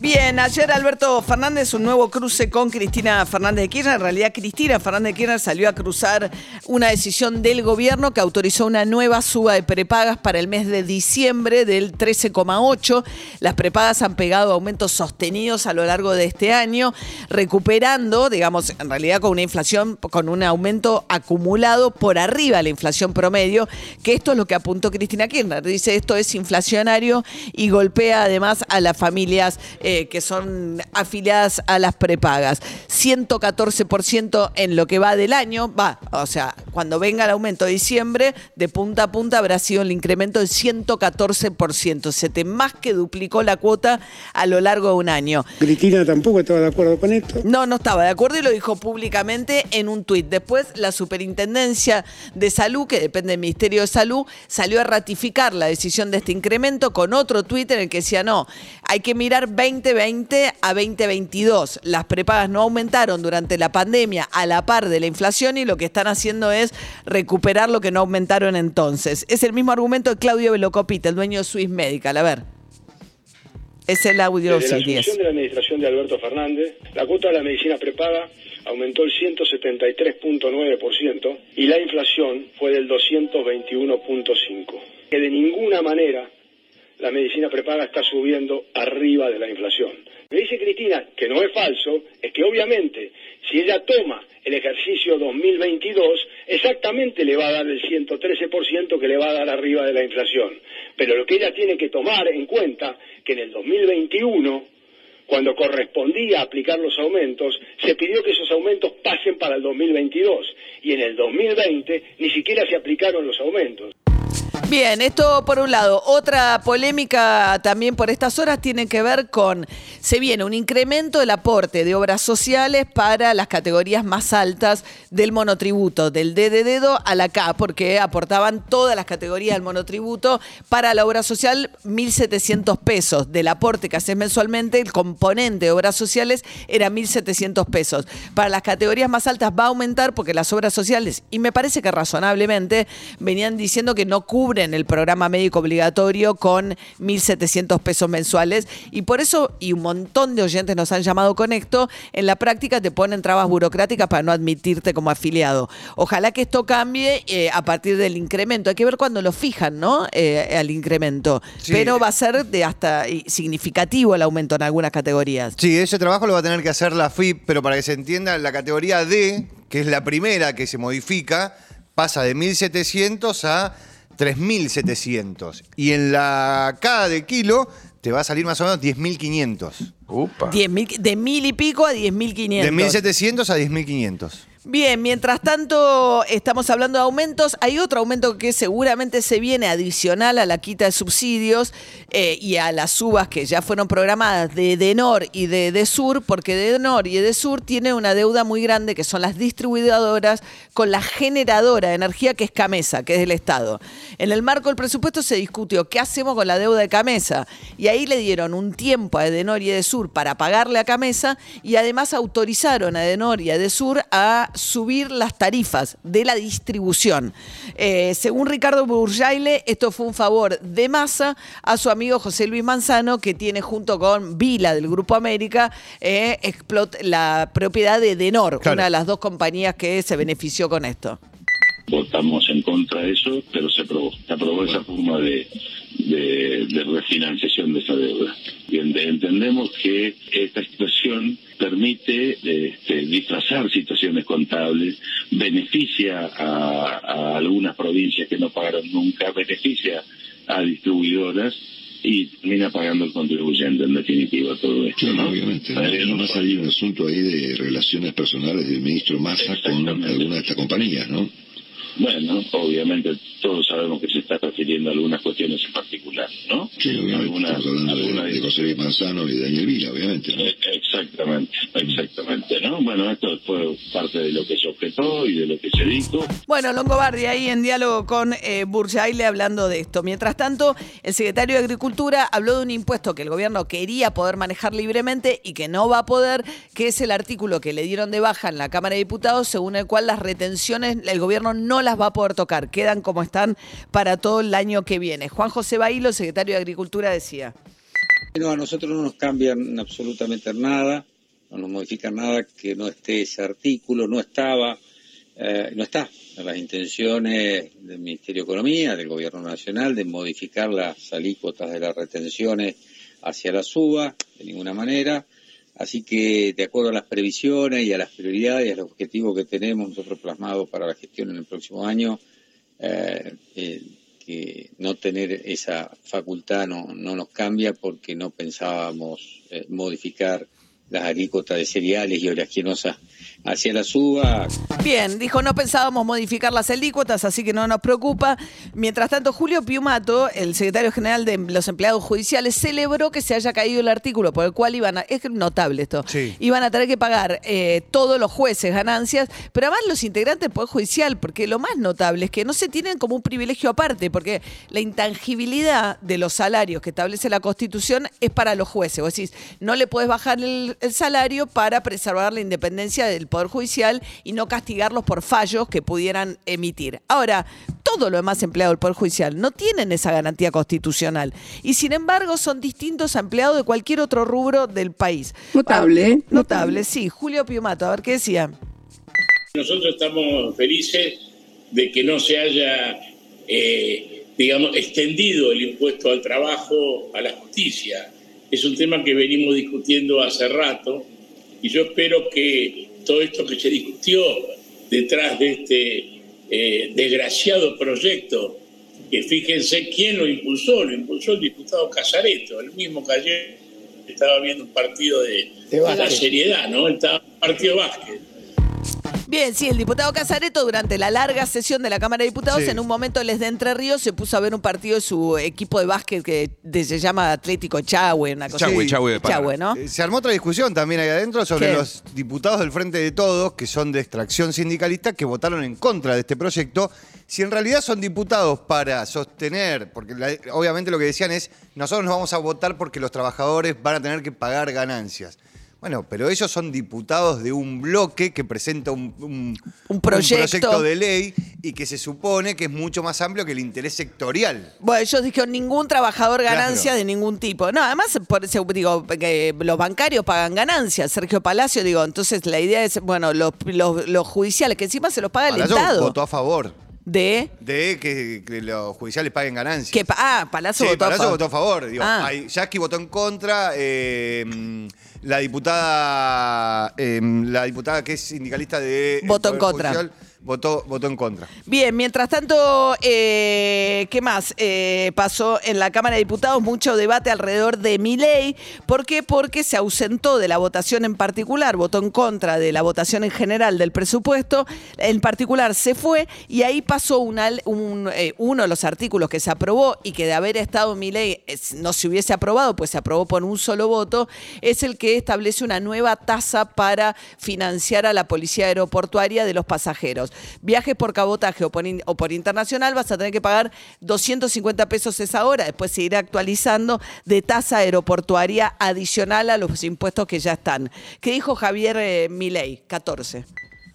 Bien, ayer Alberto Fernández, un nuevo cruce con Cristina Fernández de Kirchner. En realidad, Cristina Fernández de Kirchner salió a cruzar una decisión del gobierno que autorizó una nueva suba de prepagas para el mes de diciembre del 13,8. Las prepagas han pegado aumentos sostenidos a lo largo de este año, recuperando, digamos, en realidad con una inflación, con un aumento acumulado por arriba de la inflación promedio, que esto es lo que apuntó Cristina Kirchner. Dice, esto es inflacionario y golpea además a las familias. Eh, que son afiliadas a las prepagas. 114% en lo que va del año, va, o sea, cuando venga el aumento de diciembre, de punta a punta habrá sido el incremento del 114%. Se te más que duplicó la cuota a lo largo de un año. Cristina tampoco estaba de acuerdo con esto. No, no estaba de acuerdo y lo dijo públicamente en un tuit. Después, la Superintendencia de Salud, que depende del Ministerio de Salud, salió a ratificar la decisión de este incremento con otro tuit en el que decía, no, hay que mirar 20 2020 a 2022. Las prepagas no aumentaron durante la pandemia a la par de la inflación y lo que están haciendo es recuperar lo que no aumentaron entonces. Es el mismo argumento de Claudio Velocopita, el dueño de Swiss Medical. A ver. Es el audio Desde la asunción de la administración de Alberto Fernández, la cuota de la medicina prepaga aumentó el 173.9% y la inflación fue del 221.5%. Que de ninguna manera la medicina prepaga está subiendo arriba de la inflación. Me dice Cristina, que no es falso, es que obviamente si ella toma el ejercicio 2022, exactamente le va a dar el 113% que le va a dar arriba de la inflación. Pero lo que ella tiene que tomar en cuenta, que en el 2021, cuando correspondía aplicar los aumentos, se pidió que esos aumentos pasen para el 2022 y en el 2020 ni siquiera se aplicaron los aumentos. Bien, esto por un lado. Otra polémica también por estas horas tiene que ver con, se viene un incremento del aporte de obras sociales para las categorías más altas del monotributo, del D de dedo a la K, porque aportaban todas las categorías del monotributo para la obra social 1.700 pesos. Del aporte que haces mensualmente, el componente de obras sociales era 1.700 pesos. Para las categorías más altas va a aumentar porque las obras sociales, y me parece que razonablemente, venían diciendo que no cubren en el programa médico obligatorio con 1.700 pesos mensuales. Y por eso, y un montón de oyentes nos han llamado con esto, en la práctica te ponen trabas burocráticas para no admitirte como afiliado. Ojalá que esto cambie eh, a partir del incremento. Hay que ver cuándo lo fijan, ¿no? Eh, al incremento. Pero va a ser de hasta significativo el aumento en algunas categorías. Sí, ese trabajo lo va a tener que hacer la FIP, pero para que se entienda, la categoría D, que es la primera que se modifica, pasa de 1.700 a 3.700. Y en la K de kilo te va a salir más o menos 10.500. de mil y pico a 10.500. De 1.700 a 10.500. Bien, mientras tanto estamos hablando de aumentos, hay otro aumento que seguramente se viene adicional a la quita de subsidios eh, y a las subas que ya fueron programadas de Denor y de Desur, porque Denor y Desur tienen una deuda muy grande que son las distribuidoras con la generadora de energía que es Camesa, que es del Estado. En el marco del presupuesto se discutió qué hacemos con la deuda de Camesa y ahí le dieron un tiempo a Edenor y Edesur para pagarle a Camesa y además autorizaron a Edenor y a Edesur a subir las tarifas de la distribución. Eh, según Ricardo Burjaile, esto fue un favor de masa a su amigo José Luis Manzano, que tiene junto con Vila del Grupo América eh, la propiedad de Denor, una de las dos compañías que se benefició con esto. Votamos en contra de eso, pero se aprobó, se aprobó esa forma de, de, refinanciación de esa deuda. Y entendemos que esta situación permite este, disfrazar situaciones contables, beneficia a, algunas provincias que no pagaron nunca, beneficia a distribuidoras y termina pagando el contribuyente en definitiva todo esto. ¿no? Obviamente. No, ha salido un asunto ahí de relaciones personales del ministro Massa con alguna de estas compañías, ¿no? Bueno, obviamente todos sabemos que se está refiriendo a algunas cuestiones en particular, ¿no? Sí, obviamente. Algunas- Estamos hablando de, algunas- de José Manzano y de Daniel Vila, obviamente. ¿no? Eh, Exactamente, exactamente, ¿no? Bueno, esto fue parte de lo que se objetó y de lo que se dijo. Bueno, Longobardi ahí en diálogo con eh, Burjaile hablando de esto. Mientras tanto, el secretario de Agricultura habló de un impuesto que el gobierno quería poder manejar libremente y que no va a poder, que es el artículo que le dieron de baja en la Cámara de Diputados, según el cual las retenciones el gobierno no las va a poder tocar, quedan como están para todo el año que viene. Juan José Bailo, secretario de Agricultura, decía. No, a nosotros no nos cambian absolutamente nada, no nos modifican nada que no esté ese artículo, no estaba, eh, no está en las intenciones del Ministerio de Economía, del Gobierno Nacional, de modificar las alícuotas de las retenciones hacia la suba, de ninguna manera. Así que, de acuerdo a las previsiones y a las prioridades y a los objetivos que tenemos nosotros plasmados para la gestión en el próximo año, eh, eh, que no tener esa facultad no, no nos cambia porque no pensábamos eh, modificar las alícuotas de cereales y oleaginosas hacia la suba. Bien, dijo, no pensábamos modificar las alícuotas, así que no nos preocupa. Mientras tanto, Julio Piumato, el secretario general de los empleados judiciales, celebró que se haya caído el artículo por el cual iban a, es notable esto, Sí. iban a tener que pagar eh, todos los jueces ganancias, pero además los integrantes del Poder Judicial, porque lo más notable es que no se tienen como un privilegio aparte, porque la intangibilidad de los salarios que establece la Constitución es para los jueces. Vos decís, no le puedes bajar el, el salario para preservar la independencia del Poder Judicial y no castigarlos por fallos que pudieran emitir. Ahora, todos los demás empleados del Poder Judicial no tienen esa garantía constitucional y sin embargo son distintos a empleados de cualquier otro rubro del país. Notable, ¿eh? Ah, Notable, sí. Julio Piumato, a ver qué decía. Nosotros estamos felices de que no se haya, eh, digamos, extendido el impuesto al trabajo a la justicia. Es un tema que venimos discutiendo hace rato y yo espero que todo esto que se discutió detrás de este eh, desgraciado proyecto, que fíjense quién lo impulsó, lo impulsó el diputado Casareto, el mismo que ayer estaba viendo un partido de, de la seriedad, ¿no? Estaba un partido de básquet. Bien, sí, el diputado Casareto durante la larga sesión de la Cámara de Diputados, Sí. en un momento les de Entre Ríos se puso a ver un partido de su equipo de básquet que de- se llama Atlético Chahue, una cosa Chahue, así. Chahue. Chahue, ¿no? Eh, Se armó otra discusión también ahí adentro sobre ¿Qué? los diputados del Frente de Todos, que son de extracción sindicalista, que votaron en contra de este proyecto. Si en realidad son diputados para sostener, porque la- obviamente lo que decían es, nosotros nos vamos a votar porque los trabajadores van a tener que pagar ganancias. Bueno, pero ellos son diputados de un bloque que presenta un, un- Un proyecto. de ley y que se supone que es mucho más amplio que el interés sectorial. Bueno, ellos dijeron ningún trabajador ganancia Claro. de ningún tipo. No, además, por eso digo, que los bancarios pagan ganancias. Sergio Palacio, digo, entonces la idea es, bueno, los, los, los judiciales, que encima se los paga el Estado. votó a favor De de que, que los judiciales paguen ganancias. que pa- ah, Palazzo Sí, votó a Palazzo favor. votó a favor. Digo, Ah. hay- Yasky votó en contra. eh, mm, la diputada, eh, la diputada que es sindicalista de Votó en contra. Judicial, votó, votó en contra. Bien, mientras tanto, eh, ¿qué más eh, pasó en la Cámara de Diputados? Mucho debate alrededor de mi ley. ¿Por qué? Porque se ausentó de la votación en particular, votó en contra de la votación en general del presupuesto. En particular se fue y ahí pasó eh, uno de los artículos que se aprobó y que de haber estado mi ley no se hubiese aprobado, pues se aprobó por un solo voto, es el que establece una nueva tasa para financiar a la policía aeroportuaria de los pasajeros. Viajes por cabotaje o por, internacional vas a tener que pagar 250 pesos esa hora, después se irá actualizando de tasa aeroportuaria adicional a los impuestos que ya están. ¿Qué dijo Javier eh, Milei? 14.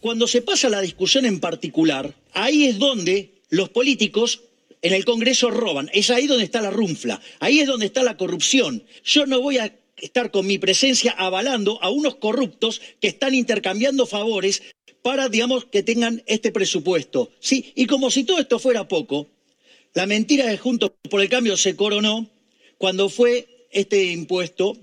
Cuando se pasa la discusión en particular, ahí es donde los políticos en el Congreso roban. Es ahí donde está la runfla. Ahí es donde está la corrupción. Yo no voy a estar con mi presencia avalando a unos corruptos que están intercambiando favores para, digamos, que tengan este presupuesto. Sí, y como si todo esto fuera poco, la mentira de Juntos por el Cambio se coronó cuando fue este impuesto,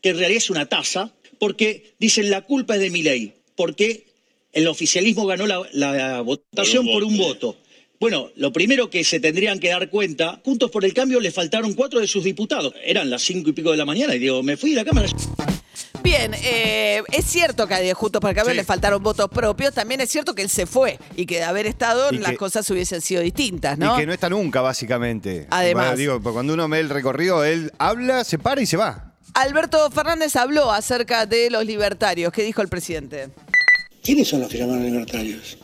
que en realidad es una tasa, porque dicen la culpa es de mi ley, porque el oficialismo ganó la, la votación por un voto. Bueno, lo primero que se tendrían que dar cuenta, Juntos por el Cambio le faltaron cuatro de sus diputados. Eran las cinco y pico de la mañana y digo, me fui de la Cámara. Bien, eh, es cierto que a Juntos para Cambio Sí. le faltaron votos propios, también es cierto que él se fue y que de haber estado Y las que- cosas hubiesen sido distintas, ¿no? Y que no está nunca, básicamente. Además. Bueno, digo, cuando uno ve el recorrido, él habla, se para y se va. Alberto Fernández habló acerca de los libertarios. ¿Qué dijo el presidente? ¿Quiénes son los que llaman libertarios?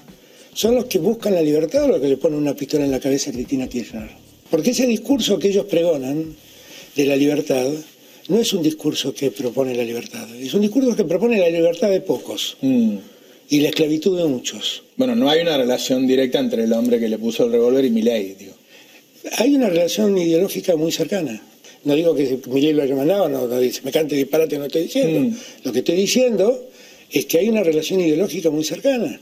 ¿Son los que buscan la libertad o los que le ponen una pistola en la cabeza a Cristina Kirchner? Porque ese discurso que ellos pregonan de la libertad no es un discurso que propone la libertad, es un discurso que propone la libertad de pocos y la esclavitud de muchos. Mm. Bueno, no hay una relación directa entre el hombre que le puso el revólver y Milei, digo. Hay una relación ideológica muy cercana. No digo que Milei lo haya mandado, no, no dice, me cante disparate, no estoy diciendo. Lo que estoy diciendo es que hay una relación ideológica muy cercana.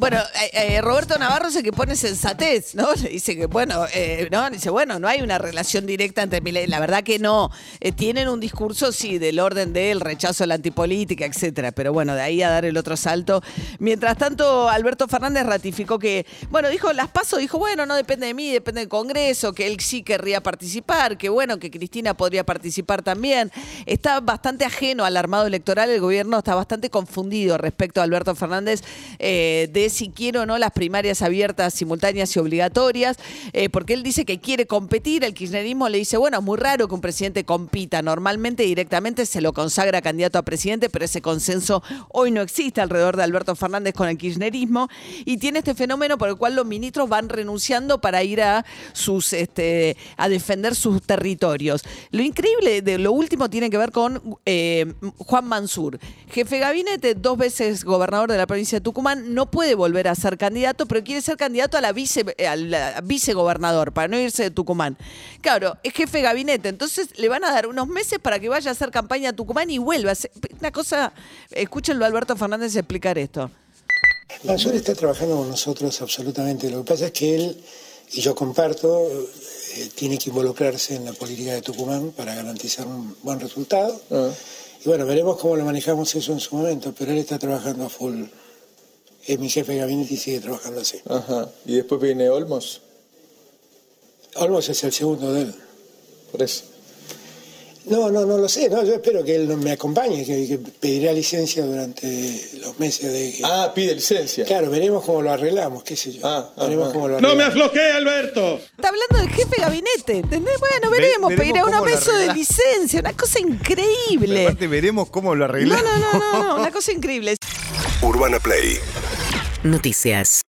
Bueno, eh, eh, Roberto Navarro dice que pone sensatez, ¿no? Dice que, bueno, eh, no, dice, bueno, no hay una relación directa entre Milei. La verdad que no. Eh, tienen un discurso, sí, del orden del rechazo a la antipolítica, etcétera. Pero bueno, de ahí a dar el otro salto. Mientras tanto, Alberto Fernández ratificó que, bueno, dijo, las paso, dijo, bueno, no depende de mí, depende del Congreso, que él sí querría participar, que bueno, que Cristina podría participar también. Está bastante ajeno al armado electoral, el gobierno está bastante confundido respecto a Alberto Fernández eh, si quiere o no las primarias abiertas, simultáneas y obligatorias, eh, porque él dice que quiere competir, el kirchnerismo le dice, bueno, es muy raro que un presidente compita, normalmente directamente se lo consagra candidato a presidente, pero ese consenso hoy no existe alrededor de Alberto Fernández con el kirchnerismo, y tiene este fenómeno por el cual los ministros van renunciando para ir a sus este, a defender sus territorios. Lo increíble de lo último tiene que ver con eh, Juan Mansur, jefe de gabinete, dos veces gobernador de la provincia de Tucumán, no puede volver a ser candidato, pero quiere ser candidato a la vice eh, a la vicegobernador para no irse de Tucumán. Claro, es jefe de gabinete, entonces le van a dar unos meses para que vaya a hacer campaña a Tucumán y vuelva. Una cosa, escúchenlo a Alberto Fernández explicar esto. Mansur está trabajando con nosotros absolutamente. Lo que pasa es que él, y yo comparto, eh, tiene que involucrarse en la política de Tucumán para garantizar un buen resultado. Y bueno, veremos cómo lo manejamos eso en su momento, pero él está trabajando a full. Es mi jefe de gabinete y sigue trabajando así. Ajá. ¿Y después viene Olmos? Olmos es el segundo de él. Por eso. No, no, no lo sé. No, yo espero que él no me acompañe, que, que pedirá licencia durante los meses de... que- Ah, pide licencia. Claro, veremos cómo lo arreglamos, qué sé yo. veremos ajá. cómo lo No me arreglamos. aflojé, Alberto. Está hablando del jefe de gabinete, ¿entendés? Bueno, Ve- veremos, veremos pedirá unos meses de licencia, una cosa increíble. Aparte veremos cómo lo No, arreglamos. no, no, no, no, una cosa increíble. Urbana Play Noticias.